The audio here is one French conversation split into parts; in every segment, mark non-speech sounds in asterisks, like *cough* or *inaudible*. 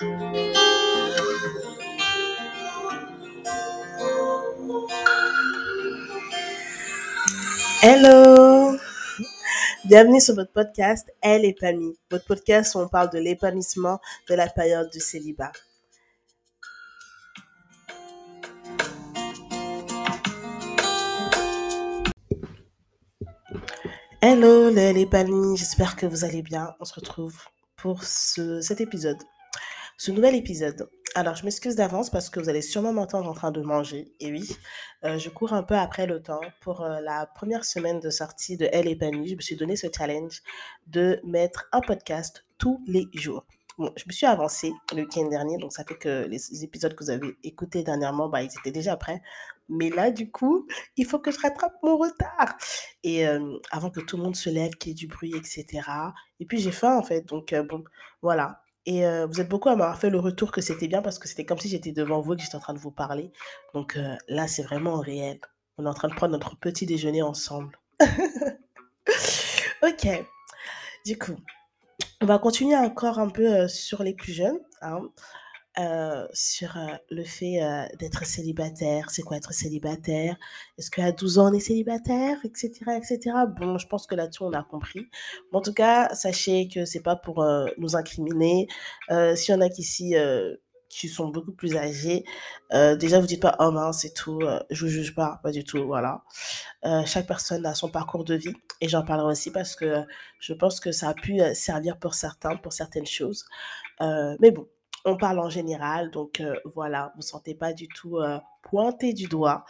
Hello Bienvenue sur votre podcast Elle épanouie, votre podcast où on parle de l'épanouissement de la période du célibat. Hello les épanouis, j'espère que vous allez bien. On se retrouve pour ce, cet épisode, ce nouvel épisode. Alors, je m'excuse d'avance parce que vous allez sûrement m'entendre en train de manger. Et oui, euh, je cours un peu après le temps. Pour euh, la première semaine de sortie de Elle épanouie, je me suis donné ce challenge de mettre un podcast tous les jours. Bon, je me suis avancée le week-end dernier, donc ça fait que les épisodes que vous avez écoutés dernièrement, bah, ils étaient déjà prêts. Mais là, du coup, il faut que je rattrape mon retard. Et euh, avant que tout le monde se lève, qu'il y ait du bruit, etc. Et puis j'ai faim, en fait. Donc, bon, voilà. Et euh, vous êtes beaucoup à m'avoir fait le retour que c'était bien parce que c'était comme si j'étais devant vous et que j'étais en train de vous parler. Donc euh, là, c'est vraiment réel. On est en train de prendre notre petit déjeuner ensemble. *laughs* ok. Du coup, on va continuer encore un peu euh, sur les plus jeunes. Hein. Euh, sur euh, le fait euh, d'être célibataire, c'est quoi être célibataire, est-ce qu'à 12 ans on est célibataire, etc., etc. Bon, je pense que là-dessus on a compris. En tout cas, sachez que c'est pas pour nous incriminer. S'il y en a qui ici qui sont beaucoup plus âgés, déjà vous dites pas oh mince c'est tout, euh, je vous juge pas, pas du tout, voilà. Chaque personne a son parcours de vie et j'en parlerai aussi parce que je pense que ça a pu servir pour certains, pour certaines choses. Mais bon, on parle en général, donc euh, voilà, vous ne sentez pas du tout euh, pointé du doigt,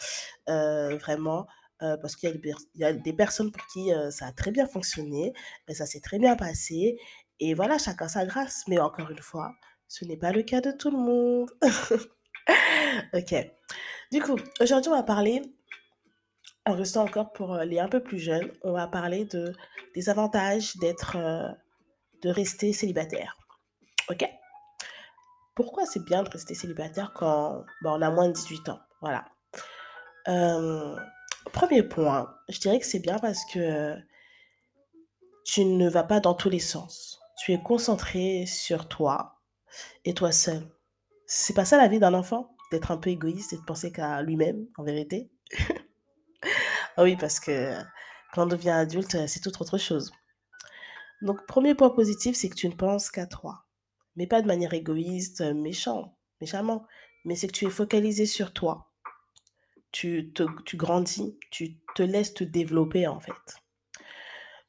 euh, vraiment, parce qu'il y, a des personnes pour qui ça a très bien fonctionné, ça s'est très bien passé, et voilà, chacun sa grâce. Mais encore une fois, ce n'est pas le cas de tout le monde. *laughs* ok. Du coup, aujourd'hui, on va parler, en restant encore pour les un peu plus jeunes, on va parler de, des avantages d'être, de rester célibataire. Ok? Pourquoi c'est bien de rester célibataire quand bah, on a moins de 18 ans? Voilà. Euh, premier point, je dirais que c'est bien parce que tu ne vas pas dans tous les sens. Tu es concentré sur toi et toi seul. C'est pas ça la vie d'un enfant, d'être un peu égoïste et de penser qu'à lui-même, en vérité? *laughs* Ah oui, parce que quand on devient adulte, c'est tout autre chose. Donc, premier point positif, c'est que tu ne penses qu'à toi. Mais pas de manière égoïste, méchant, méchamment. Mais c'est que tu es focalisé sur toi. Tu, te, tu grandis, tu te laisses te développer en fait.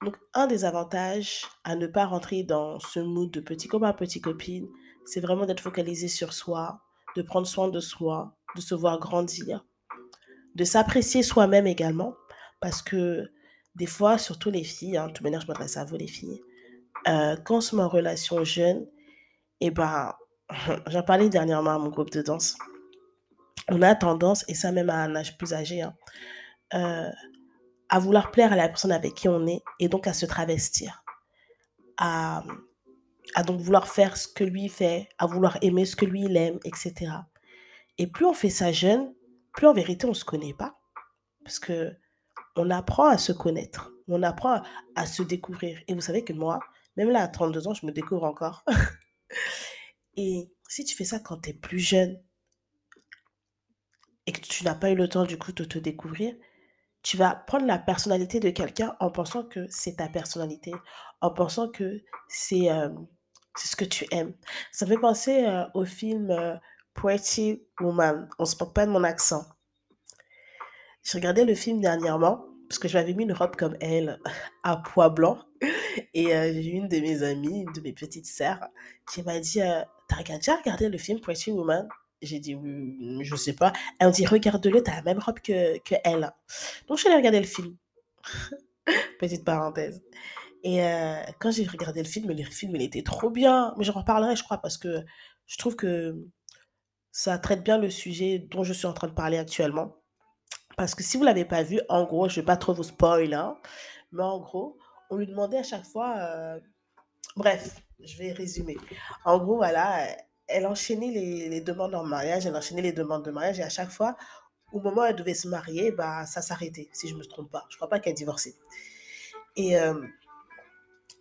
Donc, un des avantages à ne pas rentrer dans ce mood de petit copain, petite copine, c'est vraiment d'être focalisé sur soi, de prendre soin de soi, de se voir grandir, de s'apprécier soi-même également. Parce que des fois, surtout les filles, hein, de toute manière, je m'adresse à vous les filles, euh, quand on met en relation jeune, et ben, *laughs* j'en parlais dernièrement à mon groupe de danse, on a tendance, et ça même à un âge plus âgé, hein, euh, à vouloir plaire à la personne avec qui on est, et donc à se travestir, à, donc vouloir faire ce que lui fait, à vouloir aimer ce que lui il aime, etc. Et plus on fait ça jeune, plus en vérité on ne se connaît pas, parce que on apprend à se connaître, on apprend à se découvrir. Et vous savez que moi, même là à 32 ans, je me découvre encore. *laughs* Et si tu fais ça quand tu es plus jeune et que tu n'as pas eu le temps du coup de te découvrir, tu vas prendre la personnalité de quelqu'un en pensant que c'est ta personnalité, en pensant que c'est euh, ce que tu aimes. Ça me fait penser euh, au film euh, Pretty Woman. On se moque pas de mon accent. J'ai regardé le film dernièrement parce que j'avais mis une robe comme elle à pois blanc et euh, j'ai une de mes amies, une de mes petites sœurs qui m'a dit euh, T'as déjà regardé le film Pretty Woman? J'ai dit Oui, Je sais pas. Elle me dit Regarde-le, t'as la même robe que, que elle. Donc je suis allée regarder le film. *laughs* Petite parenthèse. Et euh, quand j'ai regardé le film, le film il était trop bien. Mais j'en reparlerai, je crois, parce que je trouve que ça traite bien le sujet dont je suis en train de parler actuellement. Parce que si vous l'avez pas vu, en gros, je vais pas trop vous spoil, hein, mais en gros, on lui demandait à chaque fois, euh, bref, je vais résumer. En gros, voilà, euh, elle enchaînait les, demandes en mariage, elle enchaînait les demandes de mariage, et à chaque fois, au moment où elle devait se marier, bah, ça s'arrêtait, si je me trompe pas. Je crois pas qu'elle divorçait. Et, euh,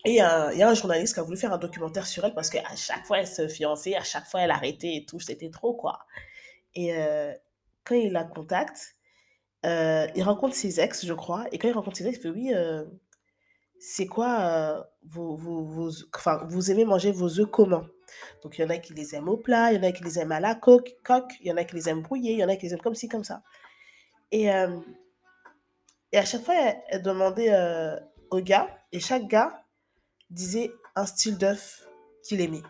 Et il y, a un journaliste qui a voulu faire un documentaire sur elle parce qu'à chaque fois, elle se fiançait, à chaque fois, elle arrêtait et tout. C'était trop, quoi. Et euh, quand il la contacte, il rencontre ses ex, je crois. Et quand il rencontre ses ex, il fait Oui, c'est quoi vous, vous, enfin, vous aimez manger vos œufs comment? Donc, il y en a qui les aiment au plat, il y en a qui les aiment à la coque, coque il y en a qui les aiment brouillés, il y en a qui les aiment comme ci, comme ça. Et, et à chaque fois, elle, demandait au gars, et chaque gars disait un style d'œuf qu'il aimait.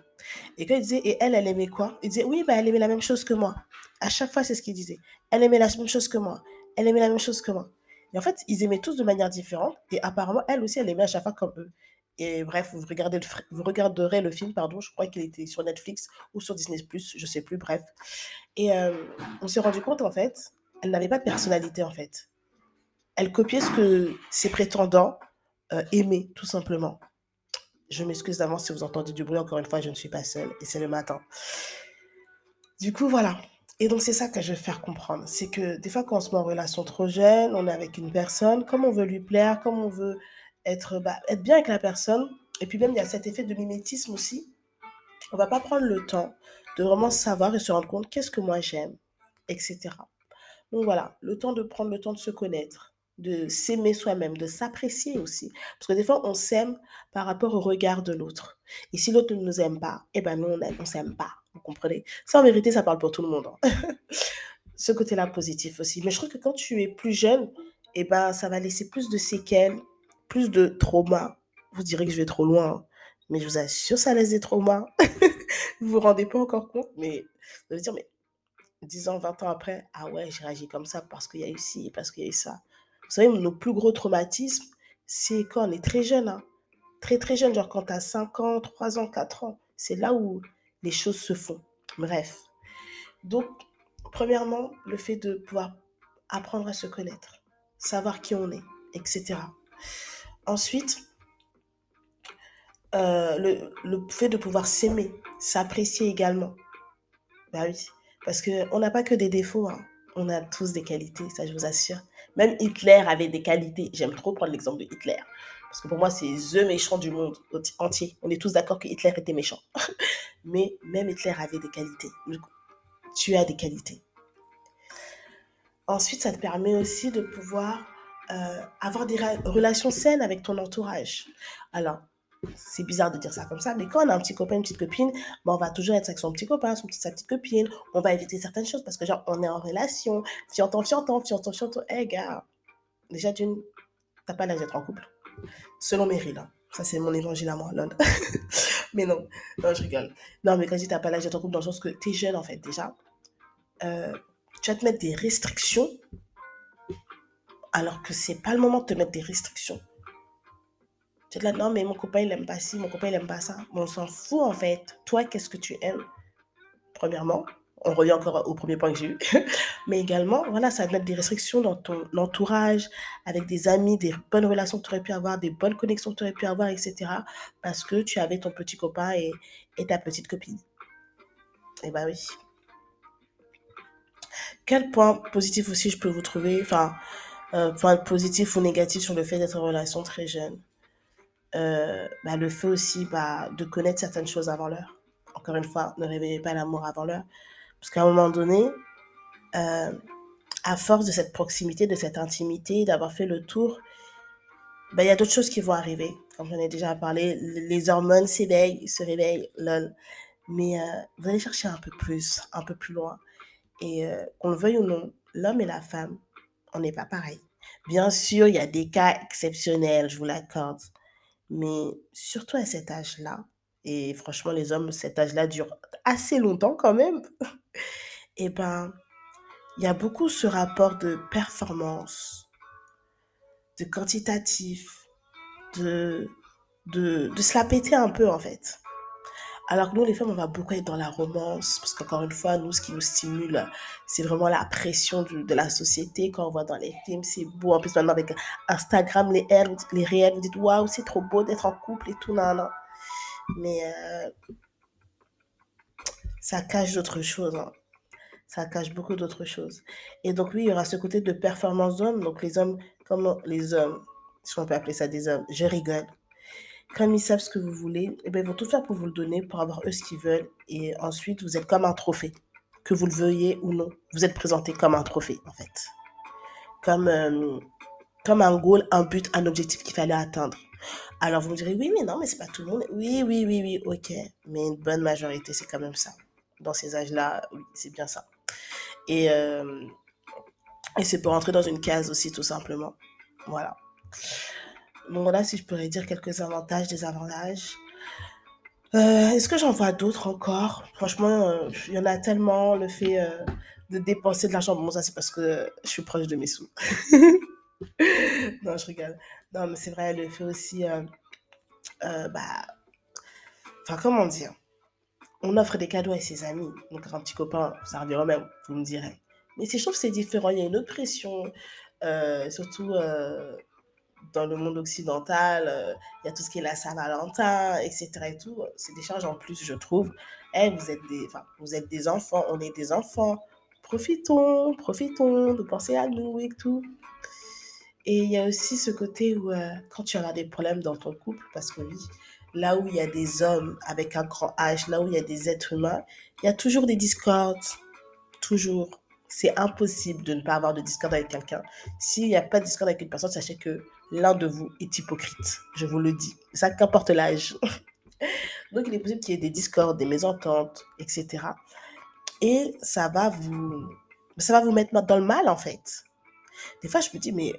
Et quand il disait, et elle, elle aimait quoi? Il disait, oui, bah, elle aimait la même chose que moi. À chaque fois, c'est ce qu'il disait. Elle aimait la même chose que moi. Elle aimait la même chose que moi. Et en fait, ils aimaient tous de manière différente. Et apparemment, elle aussi, elle aimait à chaque fois comme eux. Et bref, vous, regardez vous regarderez le film, pardon, je crois qu'il était sur Netflix ou sur Disney+, je sais plus, bref. Et euh, on s'est rendu compte, en fait, elle n'avait pas de personnalité, en fait. Elle copiait ce que ses prétendants euh, aimaient, tout simplement. Je m'excuse d'avance si vous entendez du bruit. Encore une fois, je ne suis pas seule et c'est le matin. Du coup, voilà. Et donc, c'est ça que je veux faire comprendre. C'est que des fois, quand on se met en relation trop jeune, on est avec une personne, comme on veut lui plaire, comme on veut être, bah, bien avec la personne. Et puis même, il y a cet effet de mimétisme aussi. On va pas prendre le temps de vraiment savoir et se rendre compte qu'est-ce que moi j'aime, etc. Donc voilà, le temps de prendre le temps de se connaître, de s'aimer soi-même, de s'apprécier aussi. Parce que des fois, on s'aime par rapport au regard de l'autre. Et si l'autre ne nous aime pas, eh ben nous, on ne s'aime pas. Comprenez Ça, en vérité, ça parle pour tout le monde. Hein. *laughs* Ce côté-là positif aussi. Mais je trouve que quand tu es plus jeune, eh ben, ça va laisser plus de séquelles, plus de traumas. Vous direz que je vais trop loin, hein. mais je vous assure, ça laisse des traumas. *laughs* vous vous rendez pas encore compte, mais vous allez dire, mais 10 ans, 20 ans après, ah ouais, j'ai réagi comme ça parce qu'il y a eu ci, parce qu'il y a eu ça. Vous savez, nos plus gros traumatismes, c'est quand on est très jeune. Hein. Très, très jeune, genre quand tu as 5 ans, 3 ans, 4 ans. C'est là où les choses se font. Bref. Donc, premièrement, le fait de pouvoir apprendre à se connaître, savoir qui on est, etc. Ensuite, euh, le, fait de pouvoir s'aimer, s'apprécier également. Bah oui, parce qu'on n'a pas que des défauts, hein. on a tous des qualités, ça je vous assure. Même Hitler avait des qualités. J'aime trop prendre l'exemple de Hitler. Parce que pour moi, c'est the méchant du monde entier. On est tous d'accord que Hitler était méchant. *laughs* Mais même Hitler avait des qualités. Tu as des qualités. Ensuite, ça te permet aussi de pouvoir euh, avoir des relations saines avec ton entourage. Alors, c'est bizarre de dire ça comme ça, mais quand on a un petit copain, une petite copine, ben on va toujours être avec son petit copain, sa petite copine. On va éviter certaines choses parce que, genre, on est en relation. Fiantant, fiantant, fiantant, fiantant. Hé, hey, gars, déjà, tu n'as pas l'âge d'être en couple. Selon Meryl, hein. ça, c'est mon évangile à moi, lol. *laughs* mais non, non, je rigole. Non, mais quand je dis n'as pas l'âge d'être en couple, dans le sens que tu es jeune, en fait, déjà, euh, tu vas te mettre des restrictions alors que c'est pas le moment de te mettre des restrictions. Tu es là, non, mais mon copain, il aime pas ci, mon copain, il aime pas ça. on s'en fout, en fait. Toi, qu'est-ce que tu aimes? Premièrement, on revient encore au premier point que j'ai eu. *laughs* mais également, voilà, ça mettre des restrictions dans ton entourage, avec des amis, des bonnes relations que tu aurais pu avoir, des bonnes connexions que tu aurais pu avoir, etc. Parce que tu avais ton petit copain et, et ta petite copine. Eh ben oui. Quel point positif aussi je peux vous trouver Enfin, euh, point positif ou négatif sur le fait d'être en relation très jeune? Euh, bah, le fait aussi bah, de connaître certaines choses avant l'heure. Encore une fois, ne réveillez pas l'amour avant l'heure. Parce qu'à un moment donné, euh, à force de cette proximité, de cette intimité, d'avoir fait le tour, bah, il y a d'autres choses qui vont arriver. Comme j'en ai déjà parlé, les hormones s'éveillent, se réveillent, lol. Mais euh, vous allez chercher un peu plus, un peu plus loin. Et qu'on le veuille ou non, l'homme et la femme, on n'est pas pareil. Bien sûr, il y a des cas exceptionnels, je vous l'accorde. Mais surtout à cet âge-là, et franchement, les hommes, cet âge-là dure assez longtemps quand même, et *laughs* eh ben, il y a beaucoup ce rapport de performance, de quantitatif, de, de, se la péter un peu en fait. Alors que nous, les femmes, on va beaucoup être dans la romance, parce qu'encore une fois, nous, ce qui nous stimule, c'est vraiment la pression de la société. Quand on voit dans les films, c'est beau. En plus, maintenant, avec Instagram, les, les réels, vous dites, waouh, c'est trop beau d'être en couple et tout, non, non. Mais euh, ça cache d'autres choses. Hein. Ça cache beaucoup d'autres choses. Et donc, oui, il y aura ce côté de performance d'hommes. Donc, les hommes, comme les hommes, si on peut appeler ça des hommes, je rigole comme ils savent ce que vous voulez, eh ben, ils vont tout faire pour vous le donner, pour avoir eux ce qu'ils veulent. Et ensuite, vous êtes comme un trophée. Que vous le veuillez ou non, vous êtes présenté comme un trophée, en fait. Comme, euh, comme un goal, un but, un objectif qu'il fallait atteindre. Alors vous me direz, oui, mais non, mais c'est pas tout le monde. Oui, oui, oui, oui, ok. Mais une bonne majorité, c'est quand même ça. Dans ces âges-là, oui, c'est bien ça. Et, euh, et c'est pour entrer dans une case aussi, tout simplement. Voilà. Donc voilà, si je pourrais dire quelques avantages, désavantages. Euh, Est-ce que j'en vois d'autres encore? Franchement, euh, il y en a tellement. Le fait euh, de dépenser de l'argent, bon, ça c'est parce que je suis proche de mes sous. *laughs* non, je rigole. Non, mais c'est vrai, le fait aussi. Bah. Enfin, comment dire? On offre des cadeaux à ses amis. Donc, un petit copain, ça revient au même, vous me direz. Mais je trouve que c'est différent. Il y a une autre pression. euh, surtout. euh, dans le monde occidental, euh, il y a tout ce qui est la Saint-Valentin, etc. Et tout. C'est des charges en plus, je trouve. Eh, vous êtes des, vous êtes des enfants, on est des enfants. Profitons, profitons de penser à nous et tout. Et il y a aussi ce côté où euh, quand tu as des problèmes dans ton couple, parce que oui, là où il y a des hommes avec un grand H, là où il y a des êtres humains, il y a toujours des discordes. Toujours. C'est impossible de ne pas avoir de discorde avec quelqu'un. S'il n'y a pas de discorde avec une personne, sachez que l'un de vous est hypocrite. Je vous le dis. Ça, qu'importe l'âge. *laughs* Donc, il est possible qu'il y ait des discordes, des mésententes, etc. Et ça va vous, ça va vous mettre dans le mal, en fait. Des fois, je me dis, mais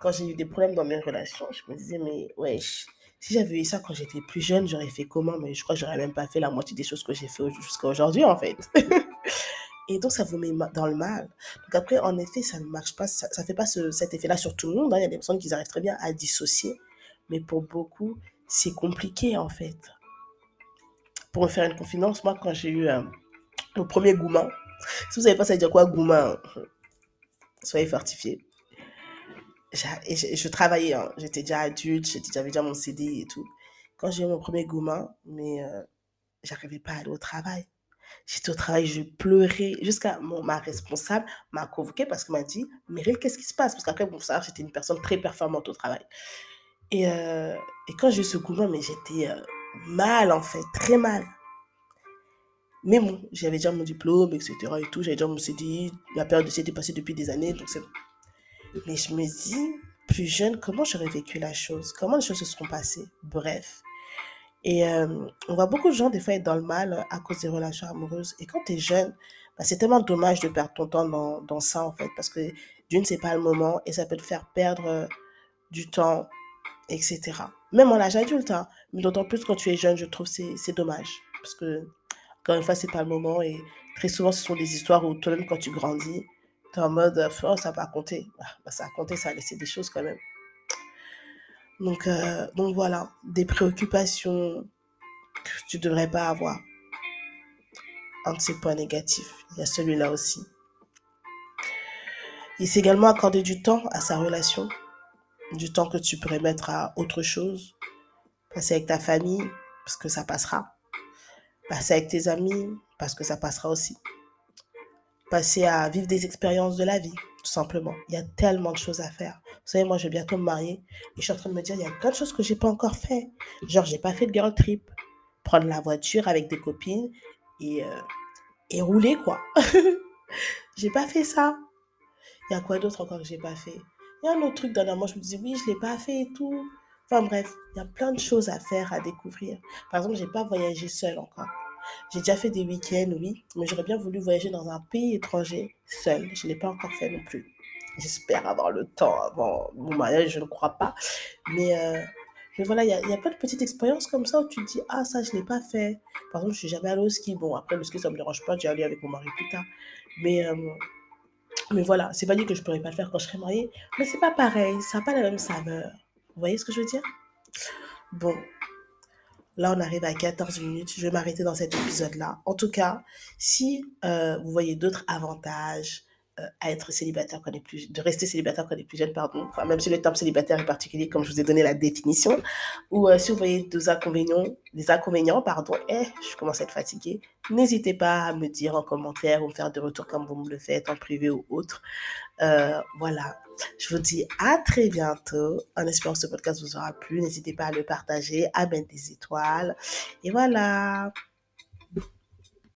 quand j'ai eu des problèmes dans mes relations, je me disais, mais wesh, si j'avais eu ça quand j'étais plus jeune, j'aurais fait comment? Mais je crois que j'aurais même pas fait la moitié des choses que j'ai fait jusqu'à aujourd'hui, en fait. *laughs* Et donc, ça vous met dans le mal. Donc après, en effet, ça ne marche pas, ça, ça fait pas ce- cet effet-là sur tout le monde. hein. Il y a des personnes qui arrivent très bien à dissocier, mais pour beaucoup, c'est compliqué, en fait. Pour me faire une confidence, moi, quand j'ai eu euh, premier gourmand, si vous savez pas ça veut dire quoi, gourmand, soyez fortifiés. Je, travaillais, hein. J'étais déjà adulte, j'avais déjà mon CD et tout. Quand j'ai eu mon premier gourmand, mais euh, j'arrivais pas à aller au travail. J'étais au travail, je pleurais jusqu'à ma responsable m'a convoqué parce qu'elle m'a dit, Meryl, qu'est-ce qui se passe? Parce qu'après, bon, ça, j'étais une personne très performante au travail. Et, euh, et quand j'ai eu ce gourmand, mais j'étais euh, mal en fait, très mal. Mais bon, j'avais déjà mon diplôme, etc. et tout, j'avais déjà mon CDI, la période de est passée depuis des années, donc c'est bon. Mais je me dis, plus jeune, comment j'aurais vécu la chose? Comment les choses se seront passées? Bref. Et euh, on voit beaucoup de gens des fois être dans le mal à cause des relations amoureuses. Et quand tu es jeune, bah, c'est tellement dommage de perdre ton temps dans, dans ça en fait. Parce que d'une, c'est pas le moment et ça peut te faire perdre euh, du temps, etc. Même en âge adulte, hein. Mais d'autant plus quand tu es jeune, je trouve c'est c'est dommage. Parce que, encore une fois, c'est pas le moment. Et très souvent, ce sont des histoires où toi-même, quand tu grandis, en mode, euh, oh, ça va compter. Bah, bah, ça a compté, ça a laissé des choses quand même. Donc, euh, donc voilà, des préoccupations que tu devrais pas avoir. Un de ces points négatifs, il y a celui-là aussi. Il s'est également accordé du temps à sa relation, du temps que tu pourrais mettre à autre chose, passer avec ta famille, parce que ça passera, passer avec tes amis, parce que ça passera aussi, à vivre des expériences de la vie, tout simplement. Il y a tellement de choses à faire. Vous savez, moi, je vais bientôt me marier et je suis en train de me dire, il y a plein de choses que j'ai pas encore fait. Genre, j'ai pas fait de girl trip, prendre la voiture avec des copines et, euh, et rouler, quoi. *laughs* j'ai pas fait ça. Il y a quoi d'autre encore que j'ai pas fait? Il y a un autre truc dernièrement, je me disais, oui, je l'ai pas fait et tout. Enfin bref, il y a plein de choses à faire, à découvrir. Par exemple, j'ai pas voyagé seule encore. J'ai déjà fait des week-ends, oui, mais j'aurais bien voulu voyager dans un pays étranger seule. Je ne l'ai pas encore fait non plus. J'espère avoir le temps avant mon mariage, je ne crois pas. Mais, euh, mais voilà, il y a, a plein de petites expériences comme ça où tu te dis, ah, ça, je ne l'ai pas fait. Par exemple, je suis jamais allée au ski. Bon, après, le ski, ça ne me dérange pas, j'ai allé avec mon mari plus tard. Mais, euh, mais voilà, c'est pas dit que je pourrais pas le faire quand je serai mariée. Mais c'est pas pareil, ça n'a pas la même saveur. Vous voyez ce que je veux dire? Bon, Là, on arrive à 14 minutes. Je vais m'arrêter dans cet épisode-là. En tout cas, si euh, vous voyez d'autres avantages, à être célibataire quand on est plus de rester célibataire quand on est plus jeune, pardon. Même si le terme célibataire est particulier, comme je vous ai donné la définition. Ou si vous voyez des inconvénients, inconvénients, pardon, eh, je commence à être fatiguée, n'hésitez pas à me dire en commentaire ou me faire des retours comme vous me le faites en privé ou autre. voilà. Je vous dis à très bientôt. En espérant que ce podcast vous aura plu. N'hésitez pas à le partager, à mettre des étoiles. Et voilà.